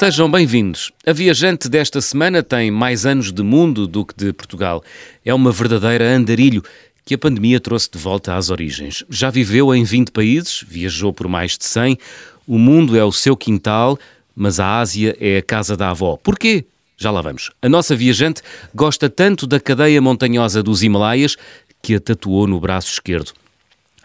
Sejam bem-vindos. A viajante desta semana tem mais anos de mundo do que de Portugal. É uma verdadeira andarilho que a pandemia trouxe de volta às origens. Já viveu em 20 países, viajou por mais de 100. O mundo é o seu quintal, mas a Ásia é a casa da avó. Porquê? Já lá vamos. A nossa viajante gosta tanto da cadeia montanhosa dos Himalaias que a tatuou no braço esquerdo.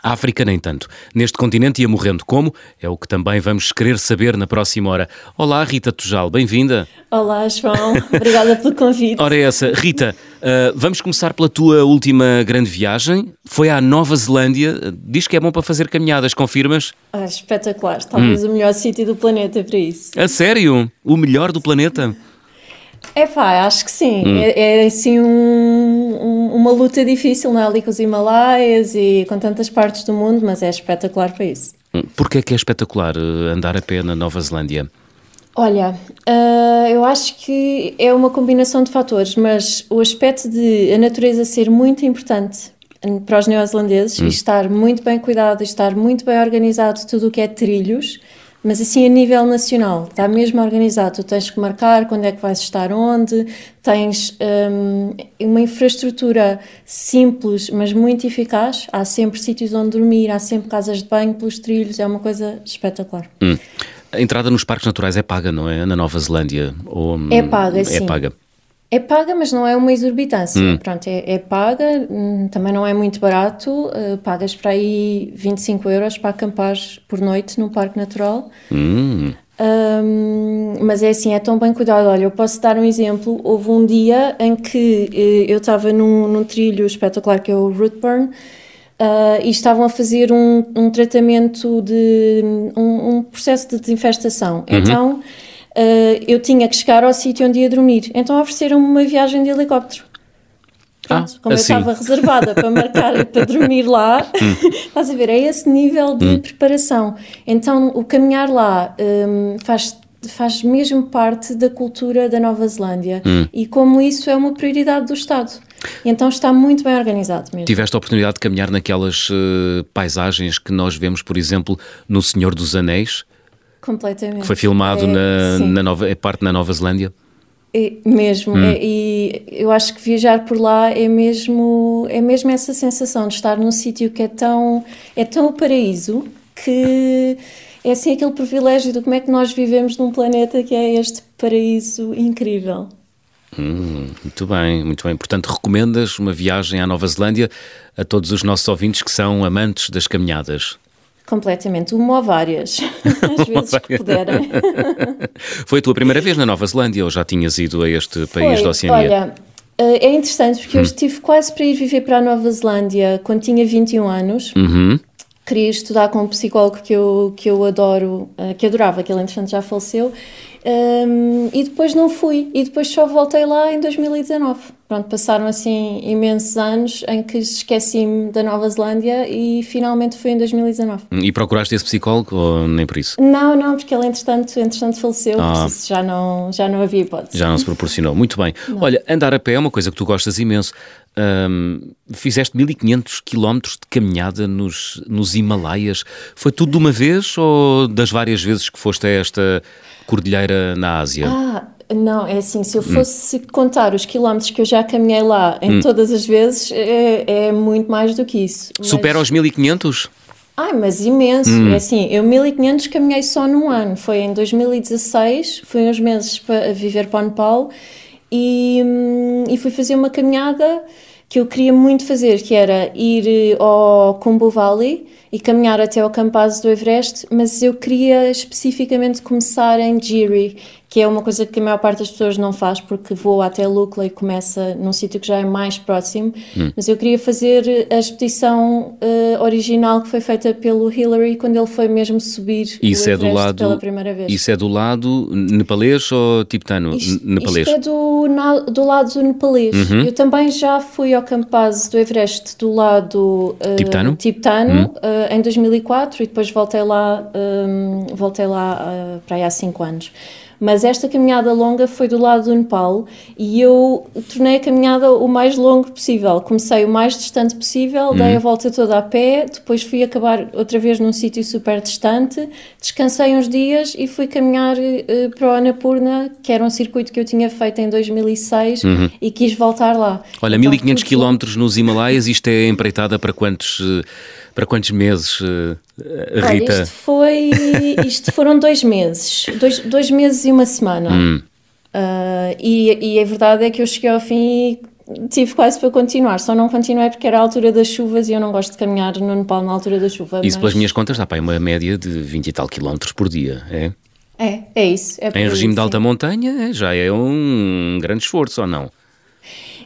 A África nem tanto. Neste continente ia morrendo como? É o que também vamos querer saber na próxima hora. Olá, Rita Tujal, bem-vinda. Olá, João. Obrigada pelo convite. Ora, é essa. Rita, uh, vamos começar pela tua última grande viagem. Foi à Nova Zelândia. Diz que é bom para fazer caminhadas, confirmas? Ah, espetacular. Talvez hum. o melhor sítio do planeta para isso. A sério? O melhor do planeta? É pá, acho que sim. Hum. É, é assim um, um, uma luta difícil, não é? Ali com os Himalaias e com tantas partes do mundo, mas é espetacular para isso. Hum, Porquê é que é espetacular eh, andar a pé na Nova Zelândia? Olha, uh, eu acho que é uma combinação de fatores, mas o aspecto de a natureza ser muito importante para os neozelandeses hum. e estar muito bem cuidado, estar muito bem organizado tudo o que é trilhos, mas assim a nível nacional, está mesmo organizado. Tu tens que marcar quando é que vais estar onde, tens um, uma infraestrutura simples, mas muito eficaz. Há sempre sítios onde dormir, há sempre casas de banho pelos trilhos, é uma coisa espetacular. Hum. A entrada nos parques naturais é paga, não é? Na Nova Zelândia? Ou, é paga, é sim. É paga. É paga, mas não é uma exorbitância. Hum. Pronto, é, é, paga, hum, também não é muito barato. Uh, pagas para aí 25 euros para acampar por noite num parque natural. Hum. Um, mas é assim, é tão bem cuidado. Olha, eu posso dar um exemplo. Houve um dia em que uh, eu estava num, num, trilho espetacular que é o Rootburn. Uh, e estavam a fazer um, um tratamento de um, um, processo de desinfestação. Uhum. Então uh, eu tinha que chegar ao sítio onde ia dormir. Então ofereceram-me uma viagem de helicóptero. Pronto, ah, como assim. eu estava reservada para marcar para dormir lá, hum. estás a ver, é esse nível de hum. preparação. Então o caminhar lá um, faz faz mesmo parte da cultura da Nova Zelândia hum. e como isso é uma prioridade do Estado. Então está muito bem organizado mesmo. Tiveste a oportunidade de caminhar naquelas uh, paisagens que nós vemos, por exemplo, no Senhor dos Anéis? Completamente. Que foi filmado é, na, na Nova, é parte na Nova Zelândia? É, mesmo, hum. é, e eu acho que viajar por lá é mesmo, é mesmo essa sensação de estar num sítio que é tão, é tão o paraíso que é assim aquele privilégio de como é que nós vivemos num planeta que é este paraíso incrível. Hum, muito bem, muito bem. Portanto, recomendas uma viagem à Nova Zelândia a todos os nossos ouvintes que são amantes das caminhadas? Completamente, uma ou várias, às vezes que puderem. Foi a tua primeira vez na Nova Zelândia ou já tinhas ido a este Foi, país da Oceania? Olha, eh, é interessante porque hum. eu estive quase para ir viver para a Nova Zelândia quando tinha 21 anos. Uhum. Queria estudar com um psicólogo que eu, que eu adoro, eh, que adorava, que ele entretanto já faleceu, um, e depois não fui, e depois só voltei lá em 2019. Pronto, passaram assim imensos anos em que esqueci-me da Nova Zelândia e finalmente fui em 2019. E procuraste esse psicólogo ou nem por isso? Não, não, porque ele entretanto, entretanto faleceu, ah. por isso já não, já não havia hipótese. Já não se proporcionou, muito bem. Não. Olha, andar a pé é uma coisa que tu gostas imenso. Um, fizeste 1500 quilómetros de caminhada nos, nos Himalaias. Foi tudo de uma vez ou das várias vezes que foste a esta cordilheira na Ásia? Ah, não, é assim, se eu hum. fosse hum. contar os quilómetros que eu já caminhei lá em hum. todas as vezes, é, é, muito mais do que isso. Mas... Supera os 1500? Ai, mas imenso. Hum. É assim, eu 1500 caminhei só num ano. Foi em 2016, fui uns meses para viver para o Nepal e, hum, e fui fazer uma caminhada que eu queria muito fazer, que era ir eh, ao Kumbu Valley e caminhar até ao Campaz do Everest, mas eu queria especificamente começar em Jiri, que é uma coisa que a maior parte das pessoas não faz porque voa até Lukla e começa num sítio que já é mais próximo, hum. mas eu queria fazer a expedição uh, original que foi feita pelo Hillary quando ele foi mesmo subir isso o é do lado, pela primeira vez. Isso é do lado nepalês ou tibetano? Isto, nepalês. Isto é do, na, do lado nepalês. Uhum. Eu também já fui ao Campaz do Everest do lado uh, tibetano, tibetano uhum. uh, em 2004 e depois voltei lá, um, voltei lá para aí há 5 anos. Mas esta caminhada longa foi do lado do Nepal e eu tornei a caminhada o mais longo possível. Comecei o mais distante possível, uhum. dei a volta toda a pé, depois fui acabar outra vez num sítio super distante, descansei uns dias e fui caminhar uh, para o Annapurna, que era um circuito que eu tinha feito em 2006 uhum. e quis voltar lá. Olha, então, 1500 quilómetros nos Himalaias, isto é empreitada para quantos, eh, para quantos meses, Rita? Olha, isto, foi, isto foram dois meses, dois, dois meses e uma semana. Hum. Uh, e, e a verdade é que eu cheguei ao fim e tive quase para continuar, só não continuei porque era a altura das chuvas e eu não gosto de caminhar no Nepal na altura da chuva. Isso, mas... pelas minhas contas, dá para uma média de 20 e tal quilómetros por dia, é? É, é isso. É em regime de alta montanha já é um grande esforço, ou não?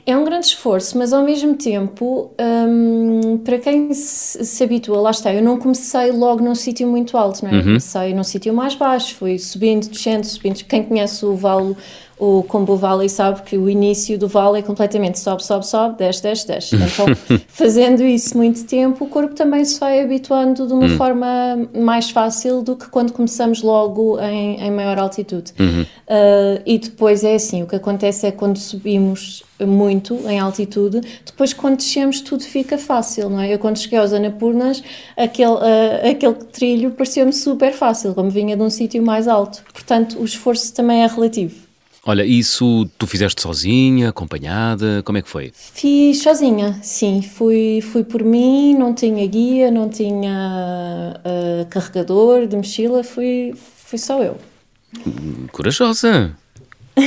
É um grande esforço, mas ao mesmo tempo, hum, para quem se, se, habitua, lá está, eu não comecei logo num sítio muito alto, não é? Uhum. Comecei num sítio mais baixo, fui subindo, descendo, subindo. Quem conhece o Vale o Combo Valley sabe que o início do vale é completamente sobe, sobe, sobe, desce, desce, desce. Então, fazendo isso muito tempo, o corpo também se vai habituando de uma uhum. forma mais fácil do que quando começamos logo em, em maior altitude. Uhum. Uh, e depois é assim, o que acontece é quando subimos muito em altitude, depois quando descemos tudo fica fácil, não é? Eu quando cheguei aos Anapurnas, aquele, uh, aquele trilho pareceu-me super fácil, como vinha de um sítio mais alto. Portanto, o esforço também é relativo. Olha, isso tu fizeste sozinha, acompanhada, como é que foi? Fiz sozinha, sim. Fui, fui por mim, não tinha guia, não tinha uh, carregador de mochila, fui, fui só eu. Corajosa! uh,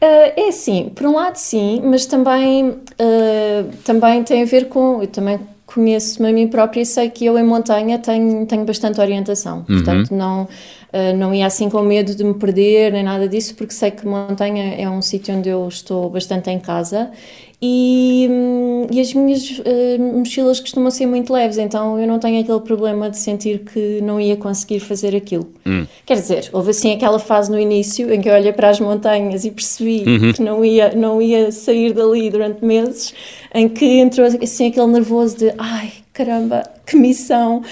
é assim, por um lado sim, mas também, uh, também tem a ver com. Eu também conheço-me a mim própria e sei que eu em montanha tenho, tenho bastante orientação. Uhum. Portanto, não Uh, não ia assim com medo de me perder nem nada disso, porque sei que montanha é um sítio onde eu estou bastante em casa e, hum, e as minhas uh, mochilas costumam ser muito leves, então eu não tenho aquele problema de sentir que não ia conseguir fazer aquilo. Hum. Quer dizer, houve assim aquela fase no início em que eu olhei para as montanhas e percebi uhum. que não ia, não ia sair dali durante meses, em que entrou assim aquele nervoso de ai caramba, que missão!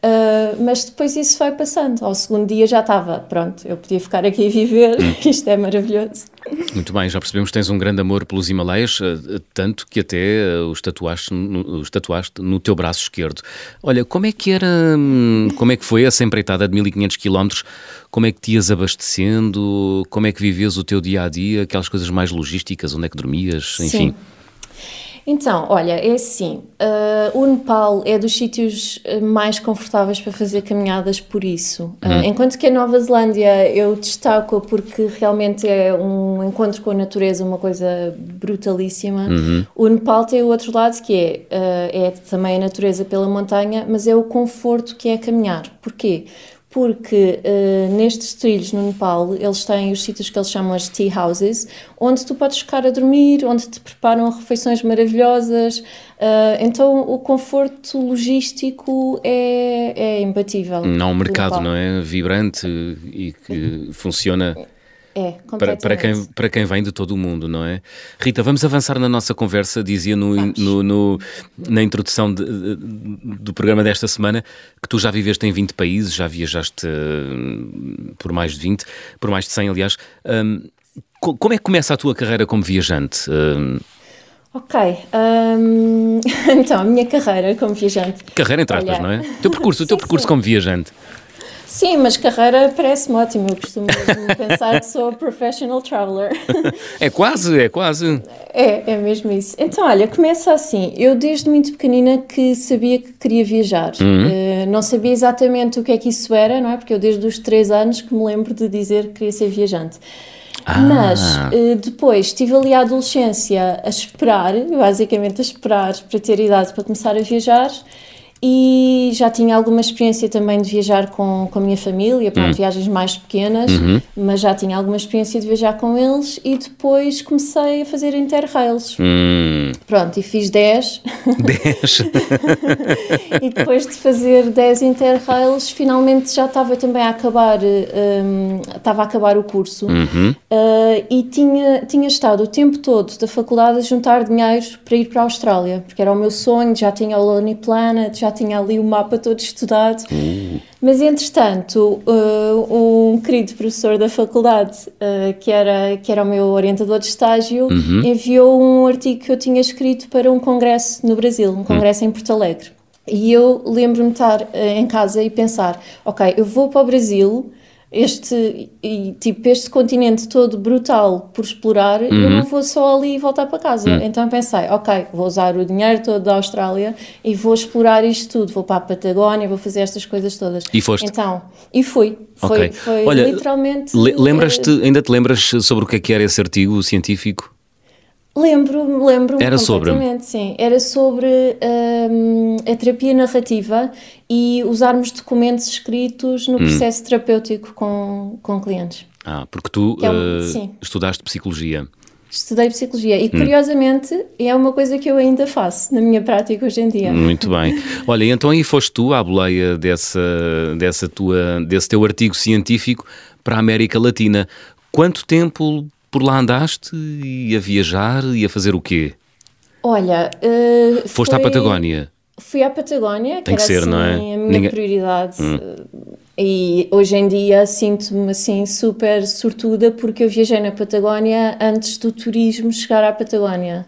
Uh, mas depois isso foi passando. Ao segundo dia já estava, pronto, eu podia ficar aqui e viver, hum. isto é maravilhoso. Muito bem, já percebemos que tens um grande amor pelos Himalaias, uh, tanto que até uh, os, tatuaste no, os tatuaste no teu braço esquerdo. Olha, como é que era, hum, como é que foi essa empreitada de 1500 km? Como é que te ias abastecendo? Como é que vivias o teu dia a dia? Aquelas coisas mais logísticas, onde é que dormias? Enfim. Sim. Então, olha, é assim, uh, o Nepal é dos sítios eh, mais confortáveis para fazer caminhadas por isso. Uh, enquanto que a Nova Zelândia eu destaco porque realmente é um encontro com a natureza, uma coisa brutalíssima. Uhum. O Nepal tem o outro lado que é, uh, é também a natureza pela montanha, mas é o conforto que é caminhar. Porquê? Porque uh, nestes trilhos no Nepal eles têm os sítios que eles chamam as tea houses, onde tu podes ficar a dormir, onde te preparam refeições maravilhosas. Uh, então o conforto logístico é, é imbatível. Não, um mercado, não é? Vibrante e que funciona é, para, para, quem, para quem vem de todo o mundo, não é? Rita, vamos avançar na nossa conversa. Dizia no, no, no, na introdução de, de, do programa desta semana que tu já viveste em 20 países, já viajaste uh, por mais de 20, por mais de 100, aliás. Um, como é que começa a tua carreira como viajante? Um, Ok, um, então a minha carreira como viajante. Carreira entre aspas, não é? O teu percurso, o teu percurso sim. como viajante. Sim, mas carreira parece-me ótimo. Eu costumo pensar que sou professional traveler. É quase, é quase. É, é mesmo isso. Então, olha, começa assim. Eu desde muito pequenina que sabia que queria viajar. Uhum. Uh, não sabia exatamente o que é que isso era, não é? Porque eu desde os três anos que me lembro de dizer que queria ser viajante. Ah. Mas uh, depois estive ali a adolescência a esperar, basicamente a esperar para ter idade para começar a viajar e já tinha alguma experiência também de viajar com, com a minha família, pronto, hum. viagens mais pequenas, uhum. mas já tinha alguma experiência de viajar com eles e depois comecei a fazer interrails. Hum. Pronto, e fiz 10. 10? e depois de fazer 10 interrails, finalmente já estava também a acabar, um, estava a acabar o curso uhum. uh, e tinha, tinha estado o tempo todo da faculdade a juntar dinheiro para ir para a Austrália, porque era o meu sonho, já tinha o Lonely Planet, já já tinha ali o mapa todo estudado. Uh. Mas, entretanto, uh, um querido professor da faculdade, uh, que, era, que era o meu orientador de estágio, uhum. enviou um artigo que eu tinha escrito para um congresso no Brasil, um congresso uhum. em Porto Alegre. E eu lembro-me de estar em casa e pensar: ok, eu vou para o Brasil este e tipo este continente todo brutal por explorar uhum. eu não vou só ali e voltar para casa uhum. então pensei ok vou usar o dinheiro todo da Austrália e vou explorar isto tudo vou para a Patagónia vou fazer estas coisas todas e foste então e fui foi, okay. foi Olha, literalmente lembras-te ainda te lembras sobre o que é que era esse artigo científico Lembro, lembro Era sobre? sim. Era sobre um, a terapia narrativa e usarmos documentos escritos no hum. processo hum. terapêutico com, com clientes. Ah, porque tu é um, uh, estudaste psicologia. Estudei psicologia e, hum. curiosamente, é uma coisa que eu ainda faço na minha prática hoje em dia. Muito bem. Olha, então aí foste tu à boleia dessa, dessa tua, desse teu artigo científico para a América Latina. Quanto tempo por lá andaste e a viajar e a fazer o quê? Olha, uh, foste foi... à Patagónia. Fui à Patagónia, Tem que, que ser, assim, não é? a minha Ninguém... prioridade. Hum. E hoje em dia sinto-me assim super sortuda porque eu viajei na Patagónia antes do turismo chegar à Patagónia.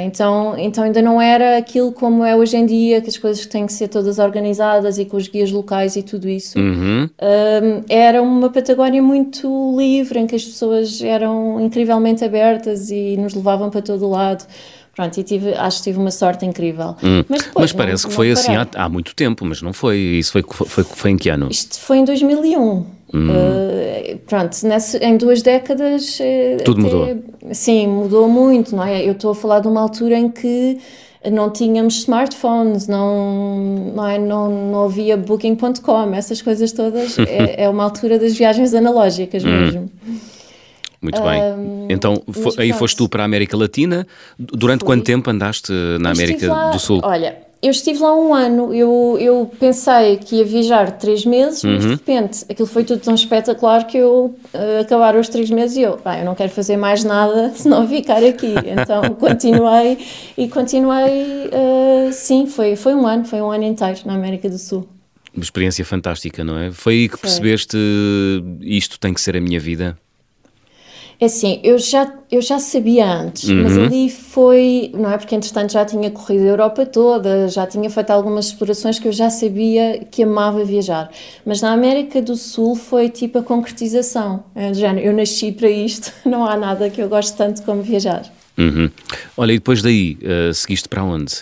Então, então ainda não era aquilo como é hoje em dia, que as coisas têm que ser todas organizadas e com os guias locais e tudo isso. Uhum. Um, era uma Patagónia muito livre, em que as pessoas eram incrivelmente abertas e nos levavam para todo o lado. Pronto, e tive, acho que tive uma sorte incrível. Hum. Mas, depois, mas parece não, que foi assim há, há, muito tempo, mas não foi. Isso foi, foi, foi em que ano? Isto foi em 2001. Hum. Uh, pronto, nessa, em duas décadas. Uh, Tudo até, mudou. Sim, mudou muito, não é? Eu estou a falar de uma altura em que não tínhamos smartphones, não, não, é, não, não havia booking.com, essas coisas todas. é, é, uma altura das viagens analógicas hum. mesmo. Muito bem. então, aí foste tu para a América Latina. Durante fui. quanto tempo andaste na América lá, do Sul? Olha, eu estive lá um ano, eu, eu pensei que ia viajar três meses, mas de uhum. repente aquilo foi tudo tão espetacular que eu uh, acabaram os três meses e eu, pá, eu não quero fazer mais nada senão ficar aqui. Então continuei e continuei, uh, sim, foi, foi um ano, foi um ano inteiro na América do Sul. Uma experiência fantástica, não é? Foi aí que foi. percebeste isto tem que ser a minha vida? É assim, eu já, eu já sabia antes, uhum. mas ali foi, não é? Porque entretanto já tinha corrido a Europa toda, já tinha feito algumas explorações que eu já sabia que amava viajar. Mas na América do Sul foi tipo a concretização. É, eu nasci para isto, não há nada que eu goste tanto como viajar. Uhum. Olha, e depois daí, uh, seguiste para onde?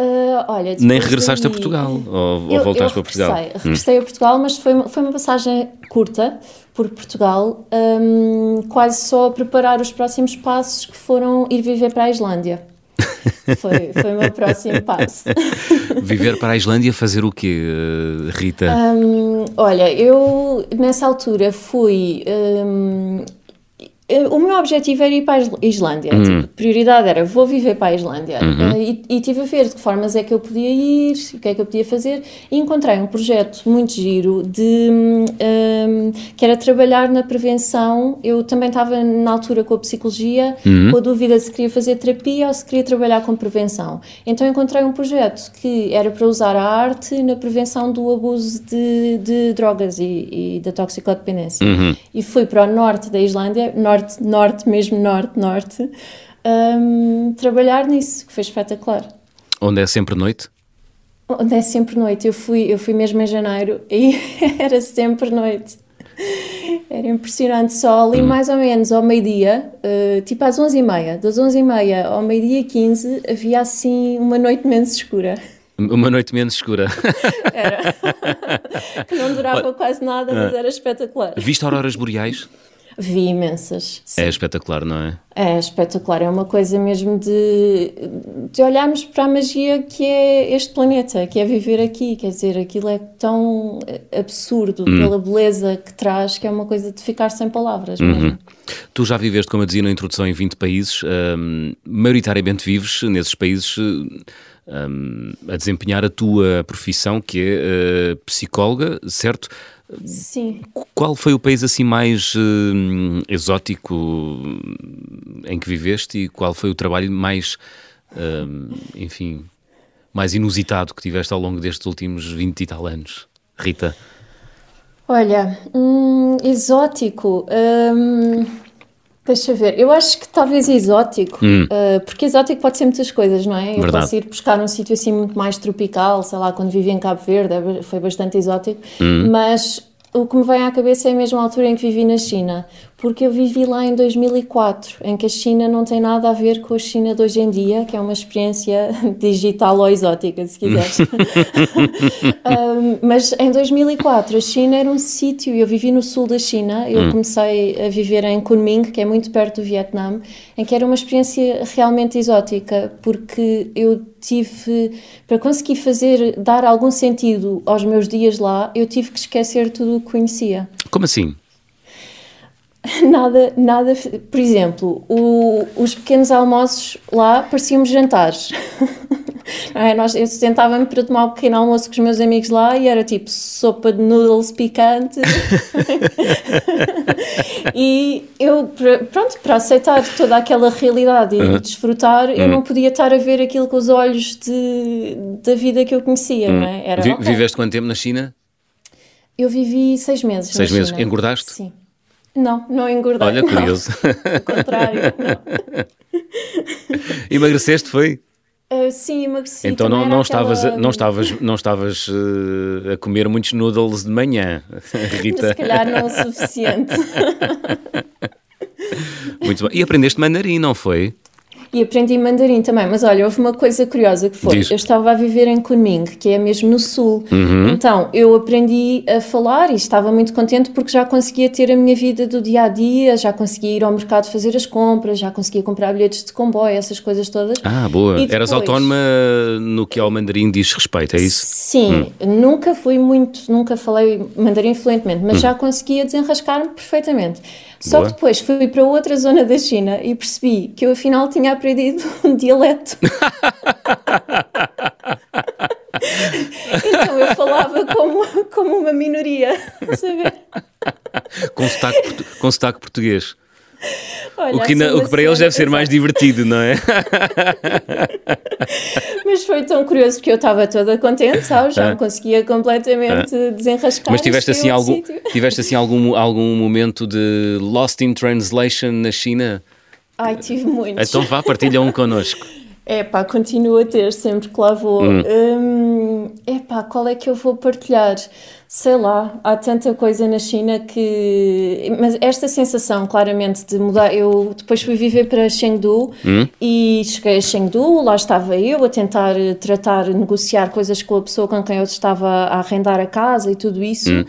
Uh, olha, Nem regressaste a Portugal ou, eu, voltaste eu para Portugal? Regressei hum. a Portugal, mas foi uma, foi uma passagem curta por Portugal, um, quase só a preparar os próximos passos que foram ir viver para a Islândia. Foi, foi o meu próximo passo. Viver para a Islândia fazer o quê, Rita? Um, olha, eu nessa altura fui um, o meu objetivo era ir para a Islândia. Uhum. Tipo, prioridade era vou viver para a Islândia. Uhum. Uh, e, e tive a ver de que formas é que eu podia ir, o que é que eu podia fazer. E encontrei um projeto muito giro de um, hum, que era trabalhar na prevenção. Eu também estava na altura com a psicologia, uhum. com a dúvida se queria fazer terapia ou se queria trabalhar com prevenção. Então encontrei um projeto que era para usar a arte na prevenção do abuso de, de drogas e, e da toxicodependência. Uhum. E fui para o norte da Islândia, norte norte, norte mesmo, norte, norte, um, trabalhar nisso, que foi espetacular. Onde é sempre noite? Onde é sempre noite. Eu fui, eu fui mesmo em janeiro e era sempre noite. Era impressionante, só ali hum. mais ou menos ao meio-dia, uh, tipo às 11h30, das 11h30 ao meio-dia 15 havia assim uma noite menos escura. Uma noite menos escura. Era. que não durava quase nada, mas ah. era espetacular. Viste auroras boreais? Vi imensas. Sim. É espetacular, não é? É espetacular, é uma coisa mesmo de, de olharmos para a magia que é este planeta, que é viver aqui. Quer dizer, aquilo é tão absurdo hum. pela beleza que traz, que é uma coisa de ficar sem palavras uhum. Tu já viveste, como eu dizia na introdução, em 20 países, um, maioritariamente vives nesses países. Um, a desempenhar a tua profissão, que é uh, psicóloga, certo? Sim. Qual foi o país assim mais uh, exótico em que viveste e qual foi o trabalho mais, uh, enfim, mais inusitado que tiveste ao longo destes últimos 20 e tal anos, Rita? Olha, hum, exótico. Hum, deixa ver, eu acho que talvez exótico, hum. uh, porque exótico pode ser muitas coisas, não é? Eu Verdade. posso ir buscar um sítio assim muito mais tropical, sei lá, quando vivi em Cabo Verde, foi bastante exótico, hum. mas o que me vem à cabeça é a mesma altura em que vivi na China, porque eu vivi lá em 2004, em que a China não tem nada a ver com a China de hoje em dia, que é uma experiência digital ou exótica, se quiseres. um, mas em 2004 a China era um sítio, eu vivi no sul da China, eu hum. comecei a viver em Kunming, que é muito perto do Vietnã, em que era uma experiência realmente exótica, porque eu tive, para conseguir fazer, dar algum sentido aos meus dias lá, eu tive que esquecer tudo o que conhecia. Como assim? Nada, nada. Por exemplo, o, os pequenos almoços lá pareciam jantares. é? Nós, eu sentava-me para tomar um pequeno almoço com os meus amigos lá e era tipo sopa de noodles picante. e eu, pronto, para aceitar toda aquela realidade e uhum. desfrutar, eu uhum. não podia estar a ver aquilo com os olhos de, da vida que eu conhecia. Uhum. Não é? Era, Vi, okay. Viveste quanto tempo na China? Eu vivi seis meses. Seis meses. Engordaste? Sim. Não, não engordei. Olha, curioso. Ao contrário, não. Emagreceste, foi? Uh, sim, emagreci. Então não, não, aquela... estavas, não estavas, não estavas uh, a comer muitos noodles de manhã, Rita? Se calhar não o suficiente. Muito bem. E aprendeste mandarim, não foi? E aprendi mandarim também. Mas olha, houve uma coisa curiosa que foi: Diz. eu estava a viver em Kunming, que é mesmo no sul. Uhum. Então eu aprendi a falar e estava muito contente porque já conseguia ter a minha vida do dia a dia, já conseguia ir ao mercado fazer as compras, já conseguia comprar bilhetes de comboio, essas coisas todas. Ah, boa. Depois, Eras autónoma no que ao mandarim diz respeito, é isso? Sim, hum. nunca fui muito, nunca falei mandarim fluentemente, mas hum. já conseguia desenrascar-me perfeitamente. Só Boa. que depois fui para outra zona da China e percebi que eu afinal tinha aprendido um dialeto. então eu falava como, como uma minoria, saber? Com sotaque, com sotaque português. Olha, o que, na, o que para eles deve ser mais divertido, não é? Mas foi tão curioso porque eu estava toda contente, sabes? Já ah. me conseguia completamente ah. desenrascar. Mas tiveste assim, algum, tiveste assim algum, algum momento de lost in translation na China? Ai, tive muitos. Então vá, partilha um connosco. É pá, continuo a ter sempre que lá vou. Hum. Hum, é pá, qual é que eu vou partilhar? Sei lá, há tanta coisa na China que. Mas esta sensação, claramente, de mudar. Eu depois fui viver para Chengdu hum? e cheguei a Chengdu, lá estava eu a tentar tratar, negociar coisas com a pessoa com quem eu estava a arrendar a casa e tudo isso. Hum.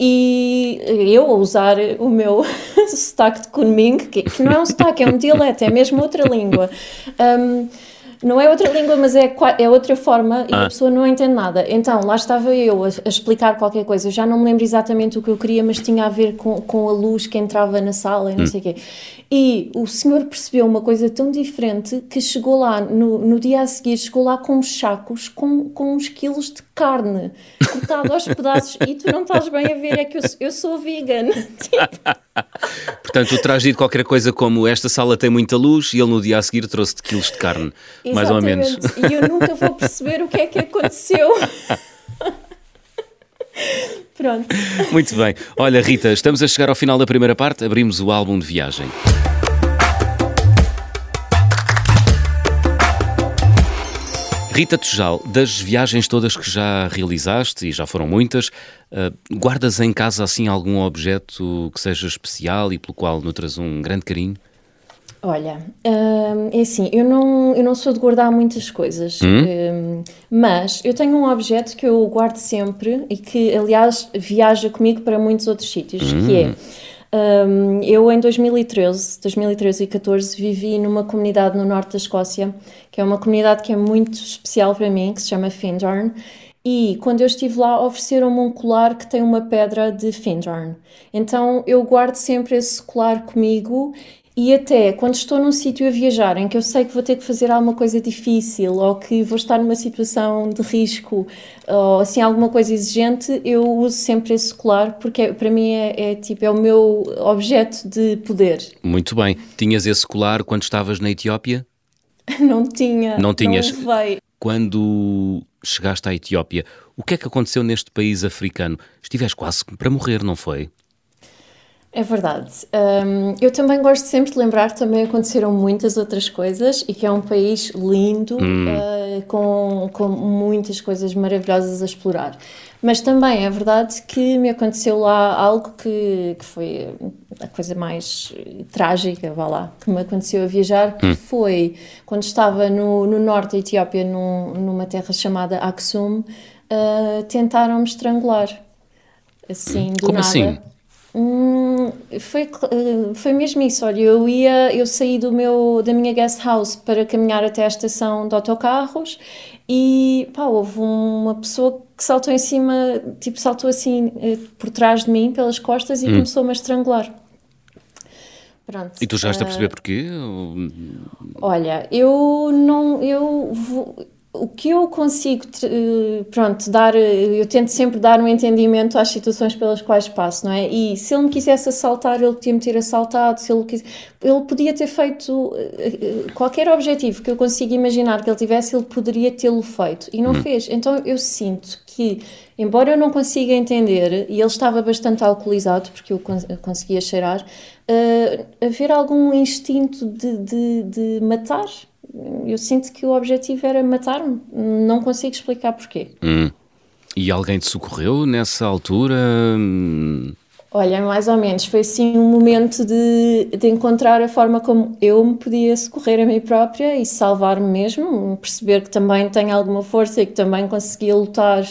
E eu a usar o meu sotaque de Kunming, que, que, não é um sotaque, é um dialeto, é mesmo outra língua. Um, não é outra língua, mas é, é outra forma e ah. a pessoa não entende nada. Então, lá estava eu a, a, explicar qualquer coisa. Eu já não me lembro exatamente o que eu queria, mas tinha a ver com, com a luz que entrava na sala e não hum. sei o quê. E o senhor percebeu uma coisa tão diferente que chegou lá, no, no dia a seguir, chegou lá com uns sacos com, com uns quilos de carne cortado aos pedaços. E tu não estás bem a ver, é que eu, eu sou vegan. tipo. Portanto, tu traz dito qualquer coisa como esta sala tem muita luz e ele no dia a seguir trouxe-te quilos de carne, Exatamente. mais ou menos. E eu nunca vou perceber o que é que aconteceu. Pronto. Muito bem. Olha, Rita, estamos a chegar ao final da primeira parte, abrimos o álbum de viagem. Rita Tujal, das viagens todas que já realizaste, e já foram muitas, uh, guardas em casa assim algum objeto que seja especial e pelo qual nutras um grande carinho? Olha, hum, é assim, eu não, eu não sou de guardar muitas coisas, hum? hum? mas eu tenho um objeto que eu guardo sempre e que, aliás, viaja comigo para muitos outros sítios, hum. que é... Um, eu em 2013, 2013 e 14 vivi numa comunidade no norte da Escócia, que é uma comunidade que é muito especial para mim, que se chama Findorn, e quando eu estive lá ofereceram-me um colar que tem uma pedra de Findorn. Então eu guardo sempre esse colar comigo e até quando estou num sítio a viajar em que eu sei que vou ter que fazer alguma coisa difícil ou que vou estar numa situação de risco ou assim alguma coisa exigente, eu uso sempre esse colar porque para mim é, é tipo é o meu objeto de poder. Muito bem. Tinhas esse colar quando estavas na Etiópia? Não tinha. Não tinhas. Não quando chegaste à Etiópia, o que é que aconteceu neste país africano? Estiveste quase para morrer, não foi? É verdade. Um, eu também gosto sempre de lembrar que também aconteceram muitas outras coisas e que é um país lindo, hum. uh, com, com muitas coisas maravilhosas a explorar. Mas também é verdade que me aconteceu lá algo que, que foi a coisa mais trágica, vá lá, que me aconteceu a viajar, que hum. foi quando estava no, no norte da Etiópia, num, numa terra chamada Aksum, uh, tentaram-me estrangular. Assim, do Como nada. assim? Hum, foi, eh, foi mesmo isso. Olha, eu ia, eu saí do meu, da minha guest house para caminhar até a estação de autocarros e pá, houve uma pessoa que saltou em cima, tipo, saltou assim eh, por trás de mim, pelas costas e hum. começou-me a estrangular. Pronto. E tu já estás a perceber porquê? Olha, eu não. Eu vou, o que eu consigo, eh, pronto, dar, eh, eu tento sempre dar um entendimento às situações pelas quais passo, não é? E se ele me quisesse assaltar, ele podia me ter assaltado, se ele, quis, ele podia ter feito eh, qualquer objetivo que eu consiga imaginar que ele tivesse, ele poderia tê-lo feito e não hum. fez. Então eu sinto que, embora eu não consiga entender, e ele estava bastante alcoolizado, porque eu conseguia cheirar, uh, haver algum instinto de, de, de matar eu sinto que o objetivo era matar-me. Não consigo explicar porquê. Hum. E alguém te socorreu nessa altura? Olha, mais ou menos. Foi assim um momento de, de encontrar a forma como eu me podia socorrer a mim própria e salvar-me mesmo. Perceber que também tenho alguma força e que também conseguia lutar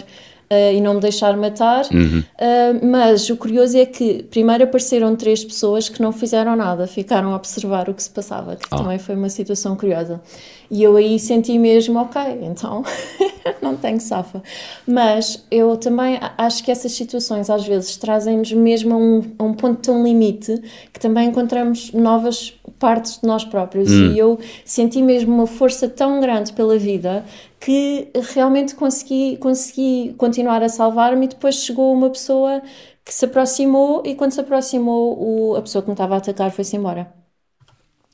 uh, e não me deixar matar. Uhum. Uh, mas o curioso é que primeiro apareceram três pessoas que não fizeram nada, ficaram a observar o que se passava, que oh. também foi uma situação curiosa. E eu aí senti mesmo, ok, então não tenho safa. Mas eu também acho que essas situações às vezes trazem-nos mesmo a um, a um, ponto tão limite que também encontramos novas partes de nós próprios. Hum. E eu senti mesmo uma força tão grande pela vida que realmente consegui, consegui continuar a salvar-me e depois chegou uma pessoa que se aproximou e quando se aproximou o, a pessoa que me estava a atacar foi-se embora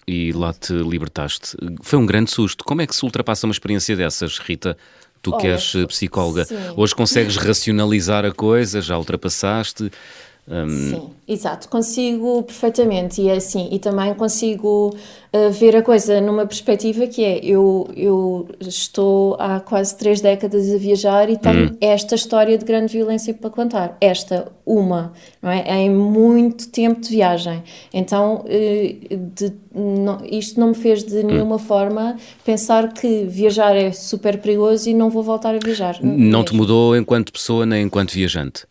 e lá te libertaste. Foi um grande susto. Como é que se ultrapassa uma experiência dessas, Rita? Tu Olha, que és psicóloga, sim. hoje consegues racionalizar a coisa, já ultrapassaste? Um... Sim, exato, consigo perfeitamente e é assim, e também consigo uh, ver a coisa numa perspectiva que é, eu, eu estou há quase três décadas a viajar e tenho hum. esta história de grande violência para contar, esta, uma, não é? Em muito tempo de viagem, então uh, de, não, isto não me fez de hum. nenhuma forma pensar que viajar é super perigoso e não vou voltar a viajar. Não te mudou enquanto pessoa nem enquanto viajante?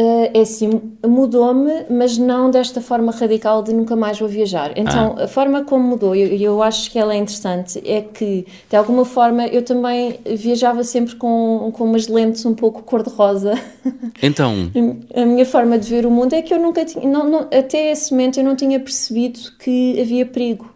Uh, é assim, mudou-me, mas não desta forma radical de nunca mais vou viajar. Então, ah. a forma como mudou, e eu, eu, acho que ela é interessante, é que, de alguma forma, eu também viajava sempre com, com umas lentes um pouco cor-de-rosa. Então? a minha forma de ver o mundo é que eu nunca tinha, não, não, até esse momento eu não tinha percebido que havia perigo.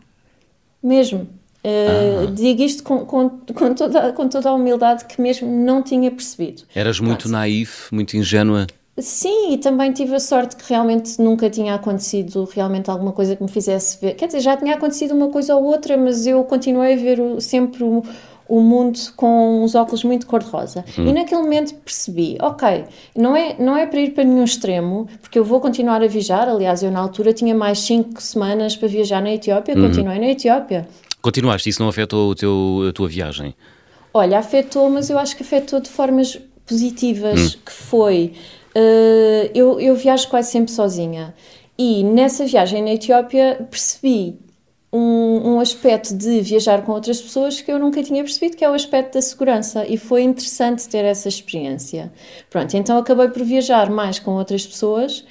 Mesmo. Uh, ah. Digo isto com, com, com, toda, com toda a humildade que mesmo não tinha percebido. Eras muito naif, muito ingênua? Sim, e também tive a sorte que realmente nunca tinha acontecido realmente alguma coisa que me fizesse ver. Quer dizer, já tinha acontecido uma coisa ou outra, mas eu continuei a ver o, sempre o, o mundo com os óculos muito cor-de-rosa. Hum. E naquele momento percebi, ok, não é, não é para ir para nenhum extremo, porque eu vou continuar a viajar. Aliás, eu na altura tinha mais 5 semanas para viajar na Etiópia, hum. continuei na Etiópia. Continuaste, isso não afetou o teu, a tua viagem? Olha, afetou, mas eu acho que afetou de formas positivas, hum. que foi uh, eu, eu viajo quase sempre sozinha. E nessa viagem na Etiópia percebi um, um, aspecto de viajar com outras pessoas que eu nunca tinha percebido, que é o aspecto da segurança, e foi interessante ter essa experiência. Pronto, então acabei por viajar mais com outras pessoas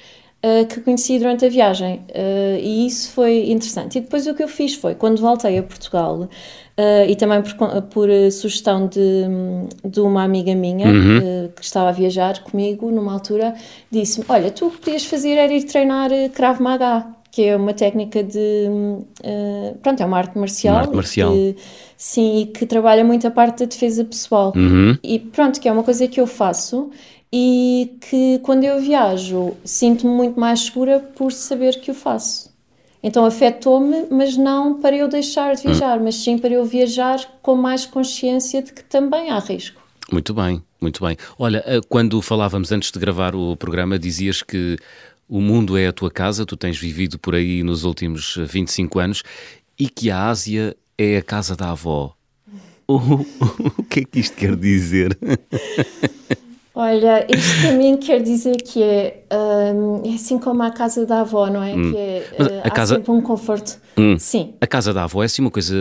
uh, que conheci durante a viagem, uh, e isso foi interessante. E depois o que eu fiz foi, quando voltei a Portugal, Uh, e também por, por sugestão de, de, uma amiga minha uhum. uh, que estava a viajar comigo numa altura, disse-me: Olha, tu o que podias fazer era ir treinar eh, Krav Maga, que é uma técnica de. Pronto, é uma arte marcial. Uma arte marcial. Que, sim, e que trabalha muito a parte da defesa pessoal. Uhum. E pronto, que é uma coisa que eu faço e que quando eu viajo sinto-me muito mais segura por saber que o faço. Então afetou-me, mas não para eu deixar de viajar, hum. mas sim para eu viajar com mais consciência de que também há risco. Muito bem, muito bem. Olha, eh, quando falávamos antes de gravar o programa, dizias que o mundo é a tua casa, tu tens vivido por aí nos últimos 25 anos e que a Ásia é a casa da avó. O, o que é que isto quer dizer? Olha, isto para mim quer dizer que é, um, é assim como a casa da avó, não é? Hum. Que é, uh, a casa... sempre um conforto. Hum. Sim. A casa da avó é assim uma coisa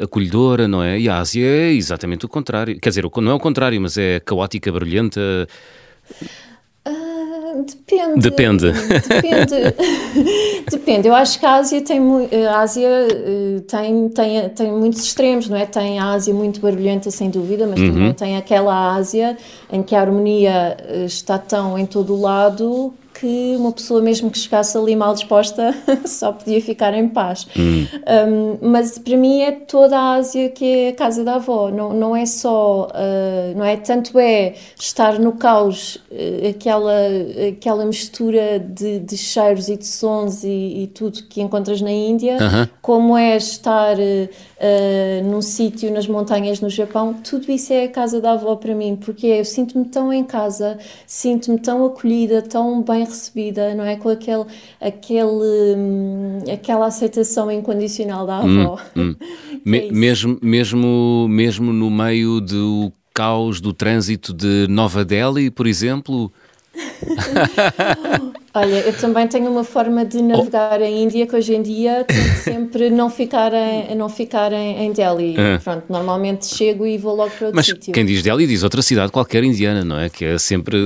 acolhedora, não é? E a Ásia é exatamente o contrário. Quer dizer, não é o contrário, mas é caótica, barulhenta. Depende. Depende. Depende. Depende. Eu acho que a Ásia tem, a Ásia eh, tem, tem, tem muitos extremos, não é? Tem a Ásia muito barulhenta, sem dúvida, mas uhum. também tem aquela Ásia em que a harmonia eh, está tão em todo o lado que uma pessoa mesmo que chegasse ali mal disposta só podia ficar em paz. Hum. Um, mas para mim é toda a Ásia que é a casa da avó, não, não é só, uh, não é tanto é estar no caos, uh, aquela, aquela mistura de, de, cheiros e de sons e, e, tudo que encontras na Índia, uh -huh. como é estar uh, num sítio nas montanhas no Japão, tudo isso é a casa da avó para mim, porque eu sinto-me tão em casa, sinto-me tão acolhida, tão bem recebida, não é? Com aquele, aquele, hum, aquela aceitação incondicional da avó. Hum, hum. Me, é mesmo, mesmo, mesmo no meio do caos do trânsito de Nova Delhi, por exemplo, Olha, eu também tenho uma forma de navegar oh. a Índia que hoje em dia tento sempre não ficar em, não ficar em, em Delhi. Pronto, normalmente chego e vou logo para outro Mas sítio. quem diz Delhi diz outra cidade qualquer indiana, não é? Que é sempre.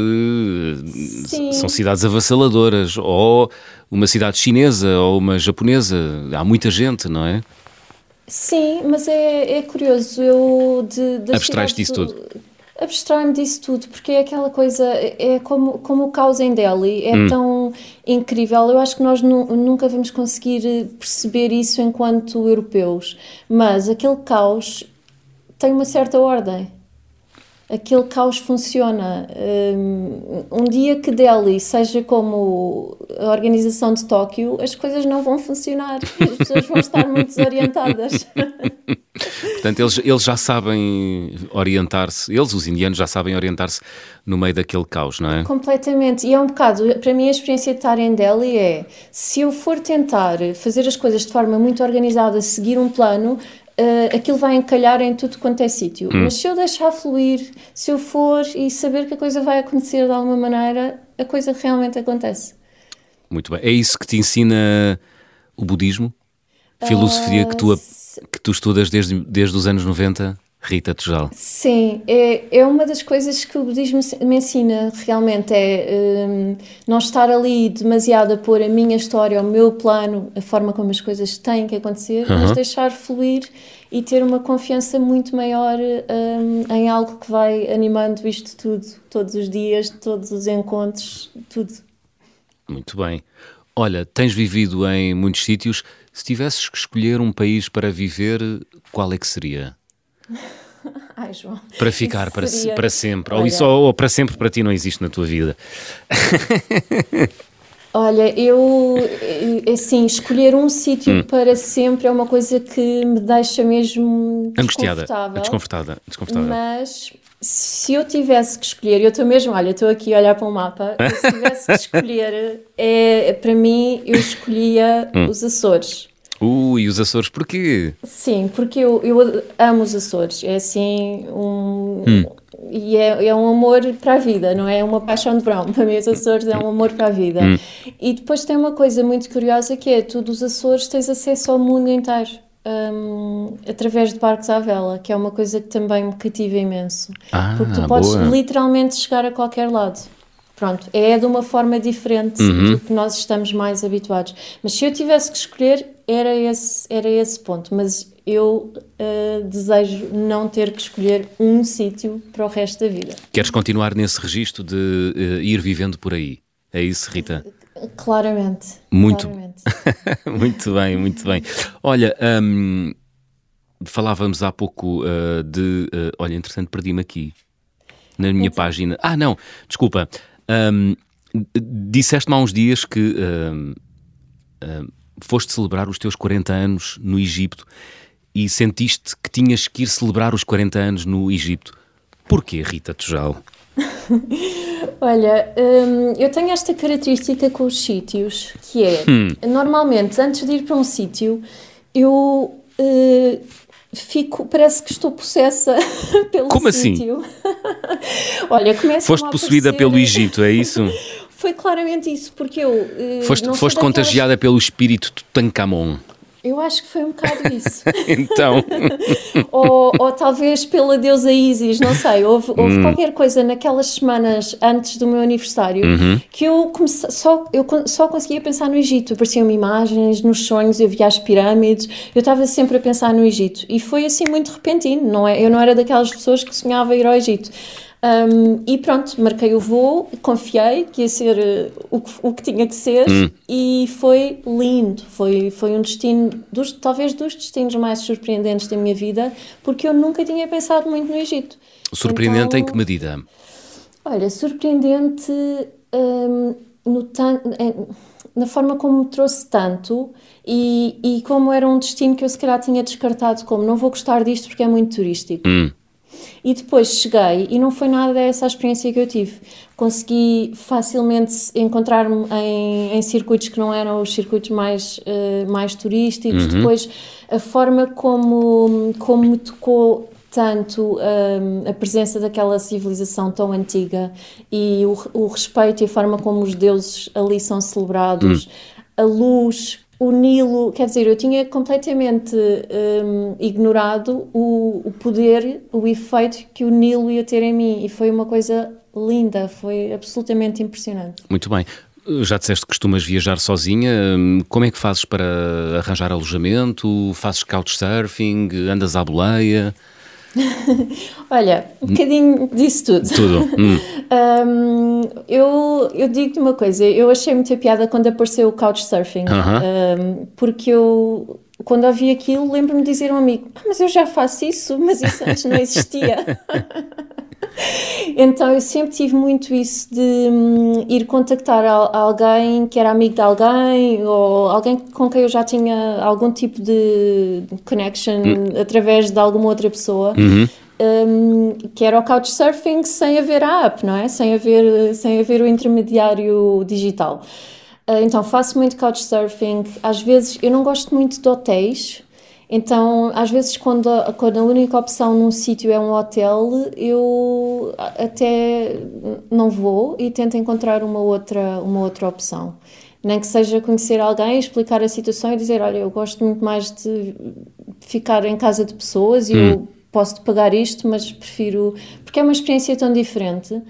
Sim. São cidades avassaladoras. Ou uma cidade chinesa ou uma japonesa. Há muita gente, não é? Sim, mas é, é curioso. Eu. De, Abstrais disso tudo abstrai-me disso tudo, porque é aquela coisa, é como, como o caos em Delhi, é hum. tão incrível. Eu acho que nós nu nunca vamos conseguir eh, perceber isso enquanto europeus, mas aquele caos tem uma certa ordem aquele caos funciona. Hum, um dia que Delhi seja como a organização de Tóquio, as coisas não vão funcionar, as pessoas vão estar muito desorientadas. Portanto, eles, eles já sabem orientar-se, eles, os indianos, já sabem orientar-se no meio daquele caos, não é? Completamente. E é um bocado, para mim, a experiência de estar em Delhi é se eu for tentar fazer as coisas de forma muito organizada, seguir um plano, uh, aquilo vai encalhar em tudo quanto é sítio. Hum. Mas se eu deixar fluir, se eu for e saber que a coisa vai acontecer de alguma maneira, a coisa realmente acontece. Muito bem. É isso que te ensina o budismo? Filosofia uh, que, tu, ah, que tu estudas desde, desde os anos 90? Rita Tujal. Sim, é, é uma das coisas que o budismo me ensina realmente, é um, não estar ali demasiado a pôr a minha história, o meu plano, a forma como as coisas têm que acontecer, mas deixar fluir e ter uma confiança muito maior um, em algo que vai animando isto tudo, todos os dias, todos os encontros, tudo. Muito bem. Olha, tens vivido em muitos sítios. Se tivesses que escolher um país para viver, qual é que seria? Ai, João. Para ficar para, seria... para sempre. Ou, isso, ou, ou para sempre para ti não existe na tua vida. Olha, eu, eh, assim, escolher um sítio hum. para sempre é uma coisa que me deixa mesmo Angustiada, desconfortável. desconfortável. desconfortável. Mas se eu tivesse que escolher, eu estou mesmo, olha, estou aqui a olhar para o mapa, se tivesse que escolher, é, para mim, eu escolhia hum. os Açores. E os Açores porquê? Sim, porque eu, eu amo os Açores. É assim um. Hum. E é, é um amor para a vida, não é uma paixão de verão. Para mim, os Açores é um amor para a vida. Hum. E depois tem uma coisa muito curiosa que é: tu dos Açores tens acesso ao mundo inteiro. Um, através de barcos à vela, que é uma coisa que também me cativa imenso. Ah, porque tu podes boa. literalmente chegar a qualquer lado. Pronto, é de uma forma diferente uhum. do que nós estamos mais habituados. Mas se eu tivesse que escolher, era esse, era esse ponto. Mas eu uh, desejo não ter que escolher um sítio para o resto da vida. Queres continuar nesse registro de uh, ir vivendo por aí? É isso, Rita? Claramente. Muito, claramente. muito bem, muito bem. Olha, um, falávamos há pouco uh, de. olha, entretanto, perdi-me aqui na minha então. página. Ah, não, desculpa. Um, Disseste-me há uns dias que um, um, foste celebrar os teus 40 anos no Egito e sentiste que tinhas que ir celebrar os 40 anos no Egito. Porquê, Rita Tujal? Olha, hum, eu tenho esta característica com os sítios, que é, hum. normalmente, antes de ir para um sítio, eu uh, fico, parece que estou possessa pelo Como assim? sítio. assim? Olha, começa Foste possuída aparecer... pelo Egito, é isso? Foi claramente isso, porque eu... Uh, foste foste contagiada pelo espírito de Tancamon. Eu acho que foi um bocado isso. então. ou, ou, talvez pela deusa Isis, não sei. Houve, houve hum. qualquer coisa naquelas semanas antes do meu aniversário uhum. que eu, comece, só, eu só conseguia pensar no Egito. Apareciam-me imagens, nos sonhos, eu via as pirâmides. Eu estava sempre a pensar no Egito. E foi assim muito repentino, não é? Eu não era daquelas pessoas que sonhava ir ao Egito. Um, e pronto, marquei o voo, confiei que ia ser uh, o, que, o que tinha que ser hum. e foi lindo. Foi, foi um destino, dos, talvez dos destinos mais surpreendentes da minha vida, porque eu nunca tinha pensado muito no Egito. Surpreendente então, em que medida? Olha, surpreendente um, no na forma como me trouxe tanto e, e como era um destino que eu se calhar tinha descartado como não vou gostar disto porque é muito turístico. Hum. E depois cheguei e não foi nada dessa a experiência que eu tive. Consegui facilmente encontrar-me em, em, circuitos que não eram os circuitos mais, uh, mais turísticos. Uhum. Depois, a forma como, como me tocou tanto um, a presença daquela civilização tão antiga e o, o, respeito e a forma como os deuses ali são celebrados, uhum. a luz o Nilo, quer dizer, eu tinha completamente um, ignorado o, o, poder, o efeito que o Nilo ia ter em mim e foi uma coisa linda, foi absolutamente impressionante. Muito bem. Já disseste que costumas viajar sozinha, hum, como é que fazes para arranjar alojamento? Fazes couchsurfing? Andas à boleia? Olha, um bocadinho disso tudo. Tudo. Hum. Um, eu, eu digo-te uma coisa, eu achei muita piada quando apareceu o Couchsurfing, um, porque eu, quando ouvi aquilo, lembro-me de dizer a um amigo: ah, Mas eu já faço isso, mas isso antes não existia. então eu sempre tive muito isso de hum, ir contactar alguém que era amigo de alguém ou alguém com quem eu já tinha algum tipo de connection hum. através de alguma outra pessoa. Uhum. Um, que era o couchsurfing sem haver a app, não é? Sem haver, sem haver o intermediário digital. Uh, então faço muito couchsurfing. Às vezes eu não gosto muito de hotéis, então, às vezes, quando a, quando a única opção num sítio é um hotel, eu até não vou e tento encontrar uma outra, uma outra opção. Nem que seja conhecer alguém, explicar a situação e dizer: Olha, eu gosto muito mais de ficar em casa de pessoas e hum. eu posso pagar isto, mas prefiro. Porque é uma experiência tão diferente.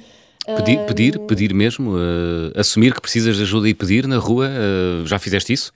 Pedir, pedir, pedir mesmo? Uh, assumir que precisas de ajuda e pedir na rua? Uh, já fizeste isso?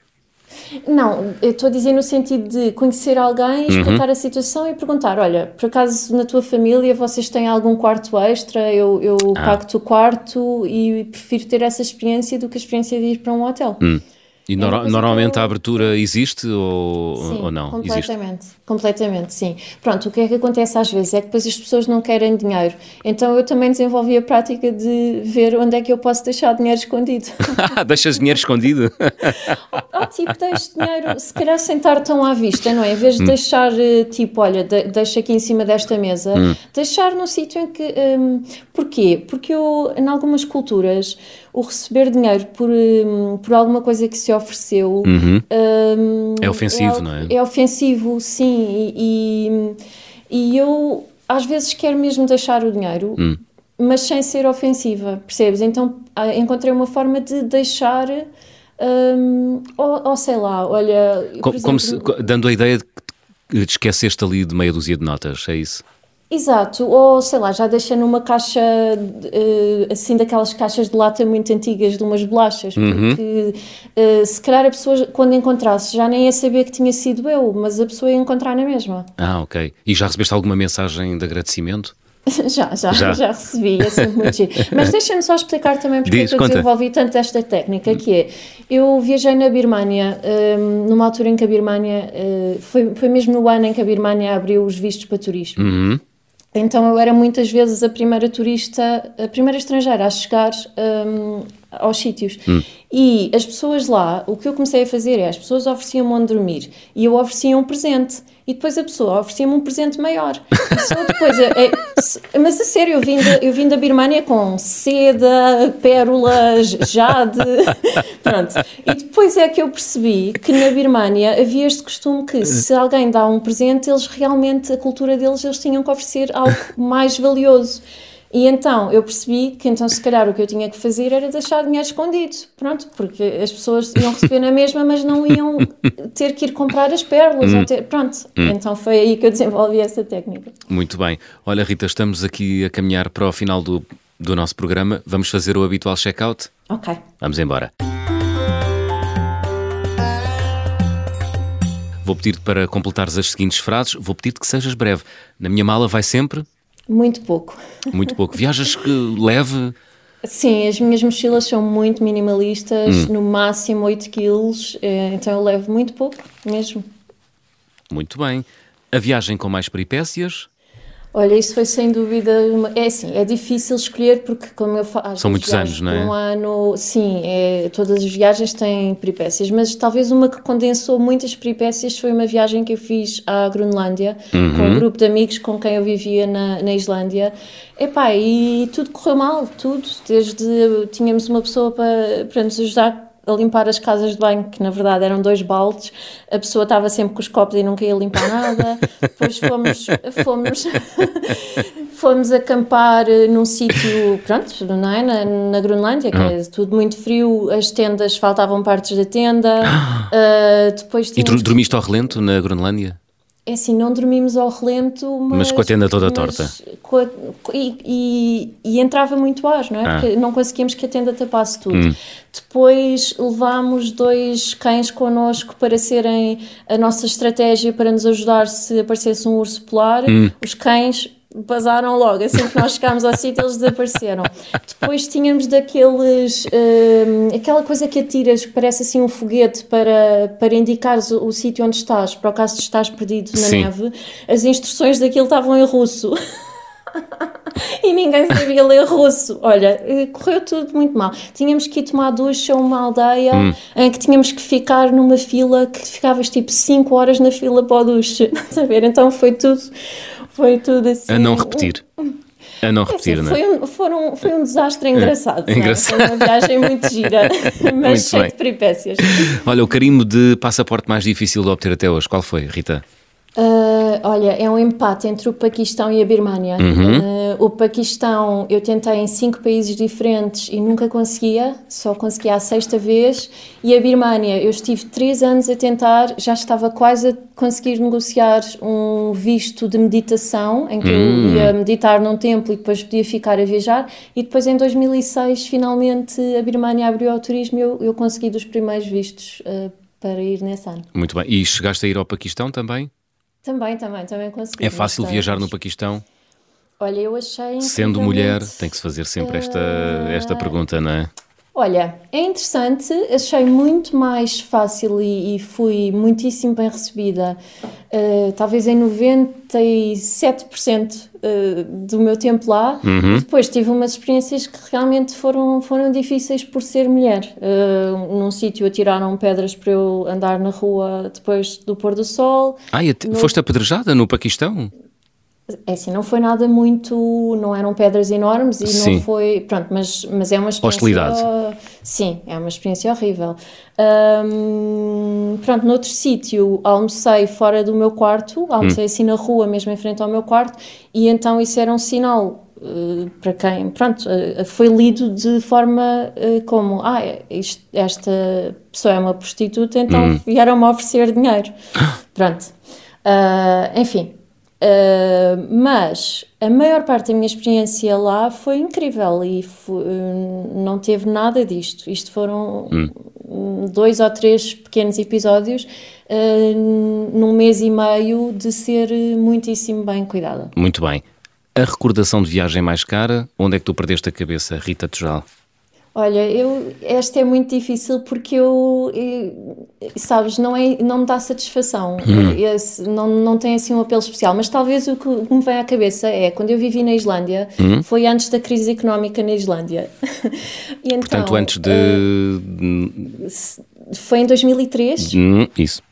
Não, eu estou a dizer no sentido de conhecer alguém, uhum. explicar uhum. a situação e perguntar: olha, por acaso na tua família vocês têm algum quarto extra? Eu, eu ah. pago-te o quarto e prefiro ter essa experiência do que a experiência de ir para um hotel. Hum. E é normalmente eu... a abertura existe ou, sim, ou não? Completamente, existe? Completamente, sim. Pronto, o que é que acontece às vezes é que depois as pessoas não querem dinheiro. Então eu também desenvolvi a prática de ver onde é que eu posso deixar dinheiro escondido. Deixas dinheiro escondido? oh, tipo, deixo dinheiro, se calhar sentar tão à vista, não é? Em vez de hum. deixar, eh, tipo, olha, de, deixa aqui em cima desta mesa, hum. deixar no sítio em que. Um, porquê? Porque eu, em algumas culturas, o receber dinheiro por, um, por alguma coisa que se ofereceu uhum. um, é ofensivo, é, não é? É ofensivo, sim. E, e, eu às vezes quero mesmo deixar o dinheiro, hum. mas sem ser ofensiva, percebes? Então ah, encontrei uma forma de deixar. Um, ou, ou, sei lá, olha. Como, exemplo, como se, dando a ideia de que esqueceste ali de meia dúzia de notas, é isso? Exato, ou sei lá, já deixei numa caixa uh, assim daquelas caixas de lata muito antigas de umas bolachas, uhum. porque uh, se calhar a pessoa quando encontrasse já nem ia saber que tinha sido eu, mas a pessoa ia encontrar na mesma. Ah, ok. E já recebeste alguma mensagem de agradecimento? já, já, já, já recebi, é sempre muito giro. Mas deixa-me só explicar também porque Diz, é que eu desenvolvi tanto esta técnica, que é, eu viajei na Birmânia, um, numa altura em que a Birmânia, uh, foi, foi mesmo no ano em que a Birmânia abriu os vistos para turismo. Uhum. Então eu era muitas vezes a primeira turista, a primeira estrangeira a chegar um, aos sítios. Hum. E as pessoas lá, o que eu comecei a fazer é, as pessoas ofereciam-me onde dormir e eu oferecia um presente e depois a pessoa oferecia-me um presente maior. E só depois, é, é, mas a sério, eu vim, eu vim da Birmânia com seda, pérolas, jade, pronto. E depois é que eu percebi que na Birmânia havia este costume que se alguém dá um presente, eles realmente, a cultura deles, eles tinham que oferecer algo mais valioso. E então eu percebi que então se calhar o que eu tinha que fazer era deixar dinheiro escondido, pronto, porque as pessoas iam receber na mesma, mas não iam ter que ir comprar as pérolas, hum. ter, pronto. Hum. Então foi aí que eu desenvolvi essa técnica. Muito bem. Olha Rita, estamos aqui a caminhar para o final do, do nosso programa. Vamos fazer o habitual check-out? Ok. Vamos embora. Vou pedir-te para completares as seguintes frases. Vou pedir-te que sejas breve. Na minha mala vai sempre muito pouco. Muito pouco. Viajas que leve? Sim, as minhas mochilas são muito minimalistas, hum. no máximo 8 quilos, eh, então eu levo muito pouco mesmo. Muito bem. A viagem com mais peripécias? Olha, isso foi sem dúvida. Uma... É assim, é difícil escolher porque, como eu faço. São muitos anos, não é? Um ano, sim, é, todas as viagens têm peripécias, mas talvez uma que condensou muitas peripécias foi uma viagem que eu fiz à Groenlândia uhum. com um grupo de amigos com quem eu vivia na, na Islândia. Epá, e tudo correu mal, tudo. Desde tínhamos uma pessoa para, para nos ajudar a limpar as casas de banho, que na verdade eram dois baldes, a pessoa estava sempre com os copos e nunca ia limpar nada. Depois fomos, fomos, fomos acampar num sítio, pronto, não é? na, na Groenlândia, que é hum. tudo muito frio, as tendas, faltavam partes da tenda. Uh, depois e dormiste ao relento na Groenlândia? É assim, não dormimos ao relento, mas... Mas com a tenda toda torta. A, e, e, e, entrava muito ar, não é? Ah. Porque não conseguíamos que a tenda tapasse tudo. Hum. Depois levámos dois cães connosco para serem a nossa estratégia para nos ajudar se aparecesse um urso polar. Hum. Os cães vazaram logo, assim que nós chegámos ao sítio eles desapareceram. Depois tínhamos daqueles, uh, aquela coisa que atiras que parece assim um foguete para, para indicares o, o sítio onde estás, para o caso de estás perdido na Sim. neve, as instruções daquilo estavam em russo. e ninguém sabia ler russo. Olha, eh, correu tudo muito mal. Tínhamos que ir tomar ducha a uma aldeia hum. em que tínhamos que ficar numa fila que ficavas tipo 5 horas na fila para o duche. Saber? Então foi tudo foi tudo assim. A não repetir. A não é repetir, assim, não é? Foi um, foram, foi um desastre engraçado. É, engraçado. É? Foi uma viagem muito gira, mas cheia de peripécias. Olha, o carimbo de passaporte mais difícil de obter até hoje, qual foi, Rita? Uh, olha, é um empate entre o Paquistão e a Birmânia. Uhum. Uh, o Paquistão, eu tentei em cinco países diferentes e nunca conseguia, só conseguia a sexta vez. E a Birmânia, eu estive três anos a tentar, já estava quase a conseguir negociar um visto de meditação, em que uhum. eu ia meditar num templo e depois podia ficar a viajar. E depois, em 2006, finalmente a Birmânia abriu ao turismo e eu, eu consegui dos primeiros vistos uh, para ir nesse ano. Muito bem. E chegaste a ir ao Paquistão também? Também, também, também consegui. É fácil viajar no Paquistão? Olha, eu achei. Sendo mulher, tem que se fazer sempre esta, esta pergunta, não é? Olha, é interessante, achei muito mais fácil e, e fui muitíssimo bem recebida, uh, talvez em 97% uh, eh, do meu tempo lá. Uhum. Depois tive umas experiências que realmente foram, foram difíceis por ser mulher. Uh, num sítio atiraram pedras para eu andar na rua depois do pôr do sol. Ah, e no... foste apedrejada no Paquistão? É assim, não foi nada muito. Não eram pedras enormes e sim. não foi. Pronto, mas, mas é uma experiência. Hostilidade. Sim, é uma experiência horrível. Um, pronto, noutro sítio almocei fora do meu quarto, almocei hum. assim na rua, mesmo em frente ao meu quarto, e então isso era um sinal. Uh, para quem, pronto, uh, foi lido de forma uh, como, ah, isto, esta pessoa é uma prostituta, então hum. vieram-me oferecer dinheiro. Pronto. enfim, Uh, mas a maior parte da minha experiência lá foi incrível e foi, não teve nada disto. Isto foram hum. dois ou três pequenos episódios uh, num mês e meio de ser muitíssimo bem cuidada. Muito bem. A recordação de viagem mais cara, onde é que tu perdeste a cabeça, Rita Tujal? Olha, eu, esta é muito difícil porque eu, eu sabes, não, é, não me dá satisfação, hum. Esse, não, não tem assim um apelo especial, mas talvez o que me vem à cabeça é, quando eu vivi na Islândia, hum. foi antes da crise económica na Islândia. então, Portanto, antes de... Uh, foi em 2003? Hum, isso.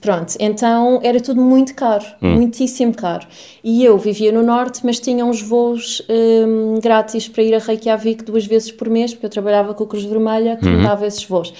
Pronto, então era tudo muito caro, hum. muitíssimo caro. E eu vivia no norte, mas tinha uns voos um, grátis para ir a Reykjavik duas vezes por mês, porque eu trabalhava com a Cruz Vermelha, que uhum. me dava esses voos.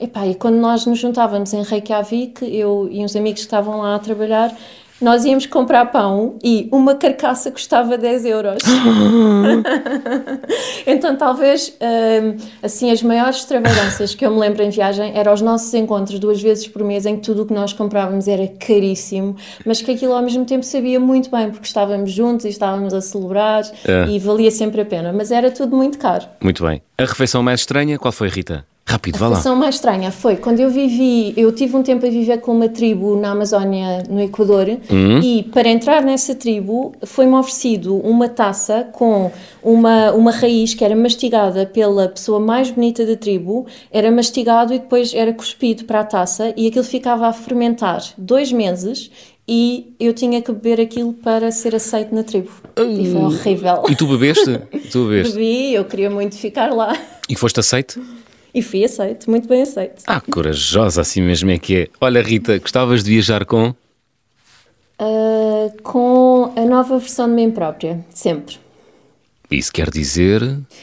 Epá, e quando nós nos juntávamos em Reykjavik, eu e uns amigos que estavam lá a trabalhar, nós íamos comprar pão e uma carcaça custava 10 euros. então, talvez, hum, assim, as maiores extravagâncias que eu me lembro em viagem eram os nossos encontros duas vezes por mês, em que tudo o que nós comprávamos era caríssimo, mas que aquilo ao mesmo tempo sabia muito bem, porque estávamos juntos e estávamos a celebrar é. e valia sempre a pena, mas era tudo muito caro. Muito bem. A refeição mais estranha, qual foi, Rita? Rápido, vá lá. A situação mais estranha foi quando eu vivi, eu tive um tempo a viver com uma tribo na Amazónia, no Equador, uhum. e para entrar nessa tribo foi-me oferecido uma taça com uma, uma raiz que era mastigada pela pessoa mais bonita da tribo, era mastigado e depois era cuspido para a taça e aquilo ficava a fermentar dois meses e eu tinha que beber aquilo para ser aceito na tribo. E foi horrível. E tu bebeste? tu bebeste? Bebi, eu queria muito ficar lá. E foste aceito? E fui aceito, muito bem aceito. Ah, corajosa, assim mesmo é que é. Olha, Rita, gostavas de viajar com? Uh, com a nova versão de mim própria, sempre. Isso quer dizer?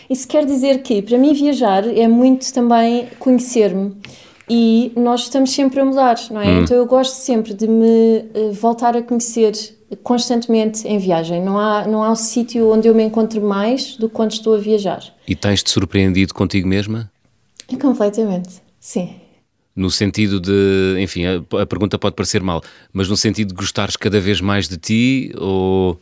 Isso quer dizer que, para mim, viajar é muito também conhecer-me. E nós estamos sempre a mudar, não é? Hum. Então eu gosto sempre de me uh, voltar a conhecer constantemente em viagem. Não há, não há um sítio onde eu me encontro mais do que quando estou a viajar. E tens-te surpreendido contigo mesma? Completamente, sim. No sentido de, enfim, a, a, pergunta pode parecer mal, mas no sentido de gostares cada vez mais de ti ou.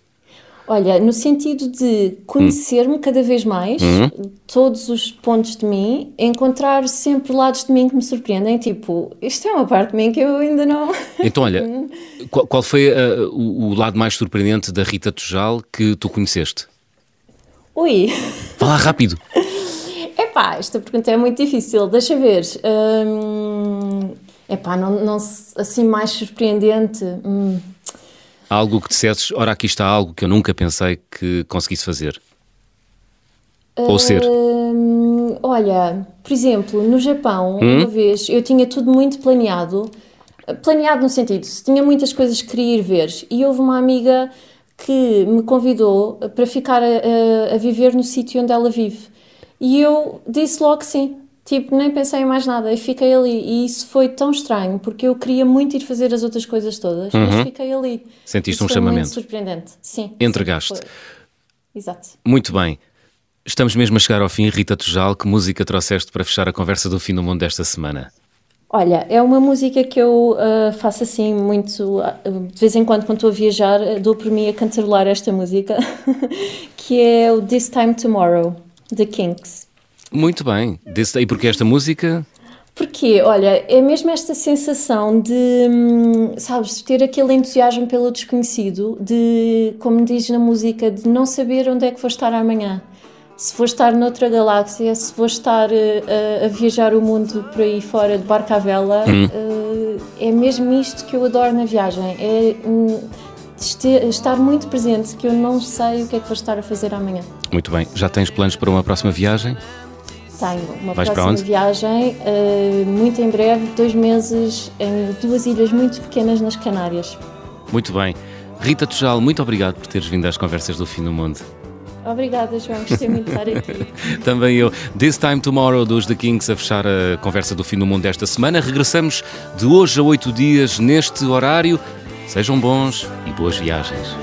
Olha, no sentido de conhecer-me hum. cada vez mais, hum. todos os pontos de mim, encontrar sempre lados de mim que me surpreendem, tipo, isto é uma parte de mim que eu ainda não. Então, olha, qual, qual foi uh, o, o, lado mais surpreendente da Rita Tujal que tu conheceste? Ui! Fala rápido! Epá, esta pergunta é muito difícil. Deixa ver. Hum, epá, não, não, assim mais surpreendente. Hum. Algo que dissesses, ora, aqui está algo que eu nunca pensei que conseguisse fazer. Ou ser. Hum, olha, por exemplo, no Japão, hum? uma vez, eu tinha tudo muito planeado. Planeado no sentido, tinha muitas coisas que queria ir ver. E houve uma amiga que me convidou para ficar a, a, a viver no sítio onde ela vive. E eu disse logo sim. Tipo, nem pensei em mais nada e fiquei ali. E isso foi tão estranho, porque eu queria muito ir fazer as outras coisas todas, uhum. mas fiquei ali. Sentiste isso um chamamento? Muito surpreendente, sim. Entregaste. Sim, Exato. Muito bem. Estamos mesmo a chegar ao fim. Rita Tujal, que música trouxeste para fechar a conversa do fim do mundo desta semana? Olha, é uma música que eu uh, faço assim muito. Uh, de vez em quando, quando estou a viajar, uh, dou por mim a cantarolar esta música, que é o This Time Tomorrow. The Kinks. Muito bem. Desse, e porquê esta música? Porque, olha, é mesmo esta sensação de, hum, sabes, ter aquele entusiasmo pelo desconhecido, de, como diz na música, de não saber onde é que vou estar amanhã. Se vou estar noutra galáxia, se vou estar uh, a, viajar o mundo por aí fora de barca à vela, hum. uh, é mesmo isto que eu adoro na viagem. É, um, estar muito presente, que eu não sei o que é que vou estar a fazer amanhã. Muito bem. Já tens planos para uma próxima viagem? Tenho. Uma Vais próxima viagem, uh, muito em breve, dois meses, em duas ilhas muito pequenas nas Canárias. Muito bem. Rita Tujal, muito obrigado por teres vindo às conversas do Fim do Mundo. Obrigada, João. Gostei muito de estar aqui. Também eu. This Time Tomorrow dos The Kings a fechar a conversa do fim do mundo desta semana. Regressamos de hoje a oito dias neste horário. Sejam bons e boas viagens.